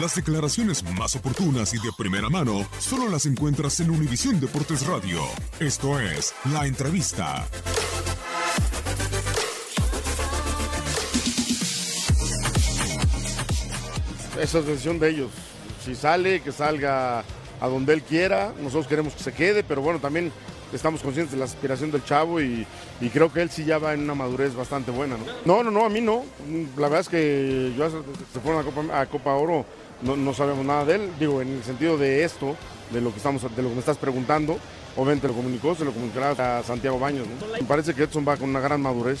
Las declaraciones más oportunas y de primera mano solo las encuentras en Univisión Deportes Radio. Esto es La Entrevista. Esa es decisión de ellos. Si sale, que salga a donde él quiera. Nosotros queremos que se quede, pero bueno, también estamos conscientes de la aspiración del chavo y, creo que él sí ya va en una madurez bastante buena. ¿no? no, no, no, a mí no. La verdad es que se fueron a Copa, a Copa Oro, no, no sabemos nada de él. Digo, en el sentido de esto, de lo que estamos, de lo que me estás preguntando, obviamente lo comunicó, se lo comunicará a Santiago Baños. ¿no? Me parece que Edson va con una gran madurez.